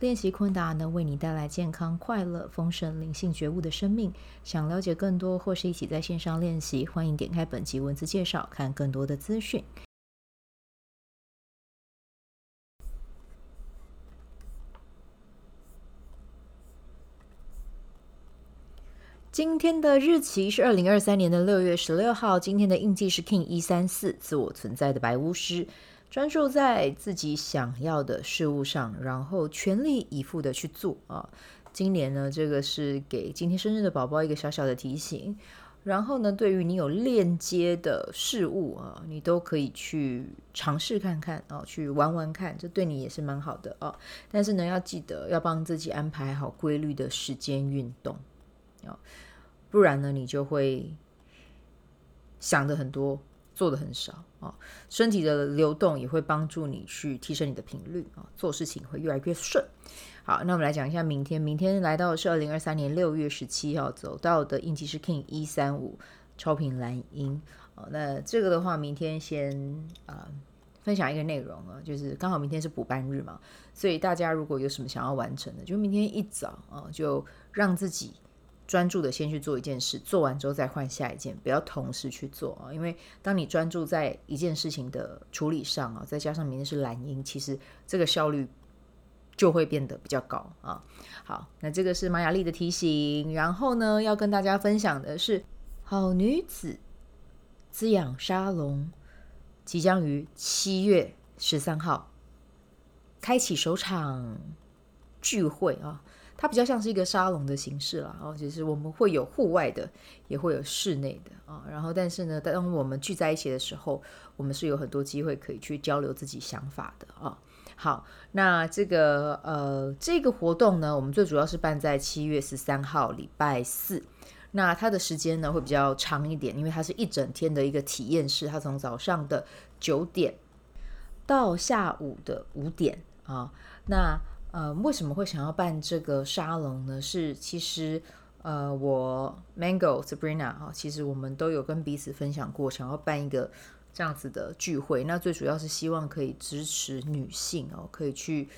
练习昆达能为你带来健康、快乐、丰盛、灵性觉悟的生命。想了解更多或是一起在线上练习，欢迎点开本集文字介绍，看更多的资讯。今天的日期是二零二三年的六月十六号，今天的印记是 King 一三四，自我存在的白巫师。专注在自己想要的事物上，然后全力以赴的去做啊！今年呢，这个是给今天生日的宝宝一个小小的提醒。然后呢，对于你有链接的事物啊，你都可以去尝试看看啊，去玩玩看，这对你也是蛮好的啊。但是呢，要记得要帮自己安排好规律的时间运动啊，不然呢，你就会想的很多。做的很少啊，身体的流动也会帮助你去提升你的频率啊，做事情会越来越顺。好，那我们来讲一下明天。明天来到的是二零二三年六月十七号，走到的印记是 King 一三五超频蓝鹰。那这个的话，明天先啊、呃、分享一个内容啊，就是刚好明天是补班日嘛，所以大家如果有什么想要完成的，就明天一早啊，就让自己。专注的先去做一件事，做完之后再换下一件，不要同时去做啊！因为当你专注在一件事情的处理上啊，再加上明天是蓝鹰，其实这个效率就会变得比较高啊。好，那这个是玛雅丽的提醒。然后呢，要跟大家分享的是，好女子滋养沙龙即将于七月十三号开启首场聚会啊。它比较像是一个沙龙的形式啦，哦，就是我们会有户外的，也会有室内的啊。然后，但是呢，当我们聚在一起的时候，我们是有很多机会可以去交流自己想法的啊。好，那这个呃，这个活动呢，我们最主要是办在七月十三号礼拜四。那它的时间呢会比较长一点，因为它是一整天的一个体验式，它从早上的九点到下午的五点啊。那呃，为什么会想要办这个沙龙呢？是其实，呃，我 Mango Sabrina 哈，其实我们都有跟彼此分享过，想要办一个这样子的聚会。那最主要是希望可以支持女性哦，可以去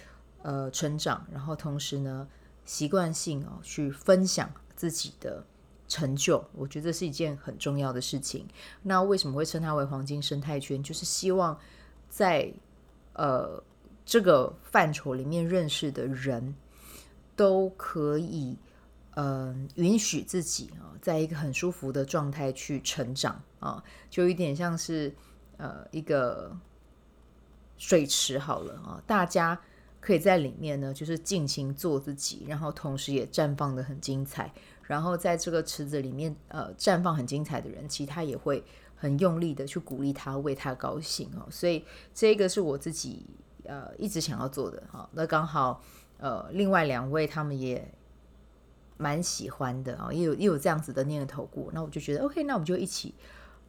呃成长，然后同时呢，习惯性哦去分享自己的成就。我觉得是一件很重要的事情。那为什么会称它为黄金生态圈？就是希望在呃。这个范畴里面认识的人都可以，嗯、呃，允许自己啊，在一个很舒服的状态去成长啊，就有点像是呃一个水池好了啊，大家可以在里面呢，就是尽情做自己，然后同时也绽放得很精彩，然后在这个池子里面呃绽放很精彩的人，其他也会很用力的去鼓励他，为他高兴哦，所以这个是我自己。呃，一直想要做的哈，那刚好呃，另外两位他们也蛮喜欢的啊，也有也有这样子的念头过，那我就觉得 OK，那我们就一起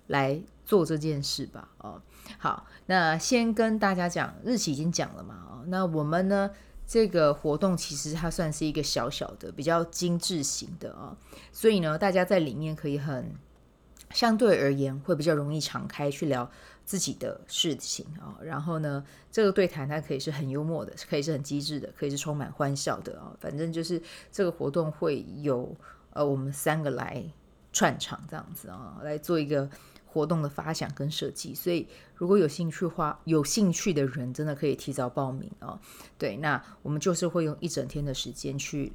来做这件事吧，哦，好，那先跟大家讲日期已经讲了嘛，哦，那我们呢这个活动其实它算是一个小小的、比较精致型的啊，所以呢，大家在里面可以很相对而言会比较容易敞开去聊。自己的事情啊，然后呢，这个对谈它可以是很幽默的，可以是很机智的，可以是充满欢笑的啊。反正就是这个活动会有呃，我们三个来串场这样子啊，来做一个活动的发想跟设计。所以如果有兴趣的话，有兴趣的人真的可以提早报名啊。对，那我们就是会用一整天的时间去。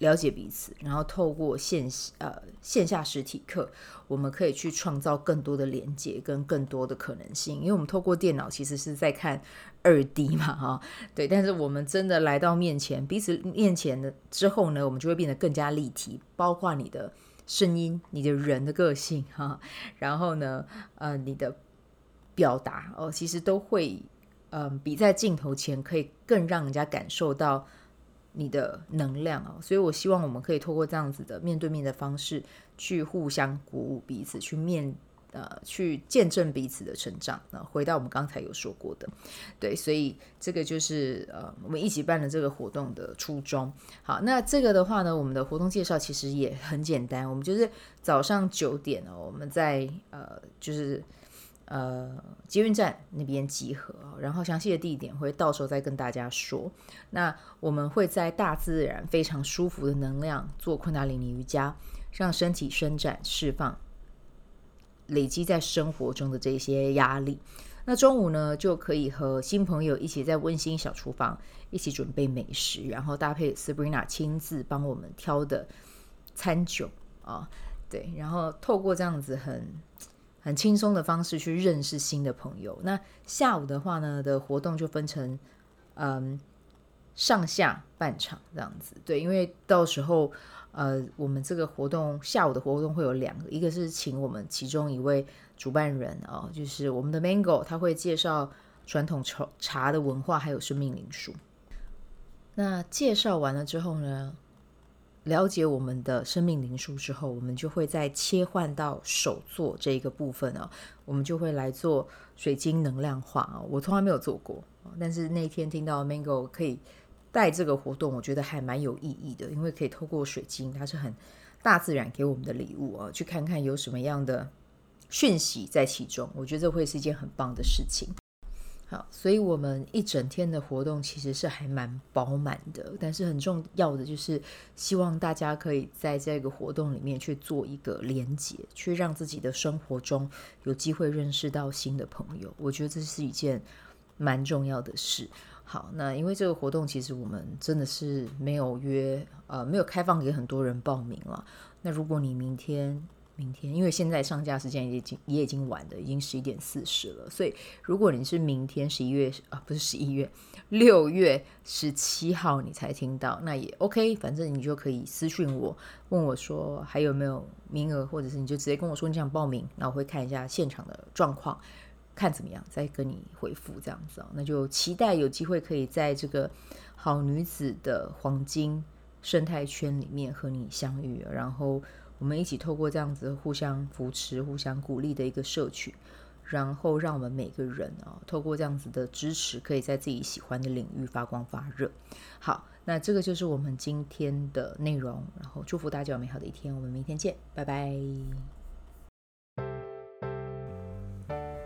了解彼此，然后透过线呃线下实体课，我们可以去创造更多的连接跟更多的可能性。因为我们透过电脑其实是在看二 D 嘛，哈，对。但是我们真的来到面前，彼此面前的之后呢，我们就会变得更加立体，包括你的声音、你的人的个性，哈，然后呢，呃，你的表达哦，其实都会，嗯、比在镜头前可以更让人家感受到。你的能量啊。所以我希望我们可以透过这样子的面对面的方式，去互相鼓舞彼此，去面。呃，去见证彼此的成长。那回到我们刚才有说过的，对，所以这个就是呃，我们一起办的这个活动的初衷。好，那这个的话呢，我们的活动介绍其实也很简单，我们就是早上九点哦，我们在呃，就是呃捷运站那边集合，然后详细的地点会到时候再跟大家说。那我们会在大自然非常舒服的能量做昆达里尼瑜伽，让身体伸展释放。累积在生活中的这些压力，那中午呢，就可以和新朋友一起在温馨小厨房一起准备美食，然后搭配 Sabrina 亲自帮我们挑的餐酒啊，对，然后透过这样子很很轻松的方式去认识新的朋友。那下午的话呢，的活动就分成嗯上下半场这样子，对，因为到时候。呃，我们这个活动下午的活动会有两个，一个是请我们其中一位主办人、哦，就是我们的 Mango，他会介绍传统茶茶的文化，还有生命灵数。那介绍完了之后呢，了解我们的生命灵数之后，我们就会再切换到手作这一个部分啊、我们就会来做水晶能量化啊、我从来没有做过，但是那天听到 Mango 可以。带这个活动，我觉得还蛮有意义的，因为可以透过水晶，它是很大自然给我们的礼物啊，去看看有什么样的讯息在其中。我觉得这会是一件很棒的事情。好，所以我们一整天的活动其实是还蛮饱满的，但是很重要的就是希望大家可以在这个活动里面去做一个连接，去让自己的生活中有机会认识到新的朋友。我觉得这是一件蛮重要的事。好，那因为这个活动其实我们真的是没有约，呃，没有开放给很多人报名了。那如果你明天，明天，因为现在上架时间已经也已经晚了，已经十一点四十了，所以如果你是明天十一月啊，不是十一月，六月十七号你才听到，那也 OK，反正你就可以私讯我，问我说还有没有名额，或者是你就直接跟我说你想报名，那我会看一下现场的状况。看怎么样，再跟你回复这样子哦。那就期待有机会可以在这个好女子的黄金生态圈里面和你相遇，然后我们一起透过这样子互相扶持、互相鼓励的一个社群，然后让我们每个人啊，透过这样子的支持，可以在自己喜欢的领域发光发热。好，那这个就是我们今天的内容，然后祝福大家有美好的一天，我们明天见，拜拜。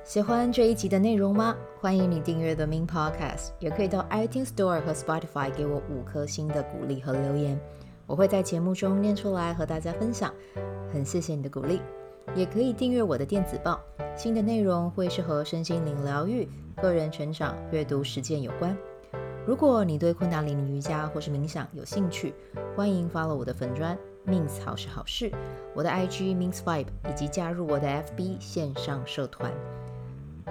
喜欢这一集的内容吗？欢迎你订阅 The Min Podcast，也可以到 iTunes Store 和 Spotify 给我五颗星的鼓励和留言，我会在节目中念出来和大家分享。很谢谢你的鼓励，也可以订阅我的电子报，新的内容会是和身心灵疗愈、个人成长、阅读实践有关。如果你对昆达里尼瑜伽或是冥想有兴趣，欢迎 follow 我的粉专 Min 好是好事，我的 IG means Vibe，以及加入我的 FB 线上社团。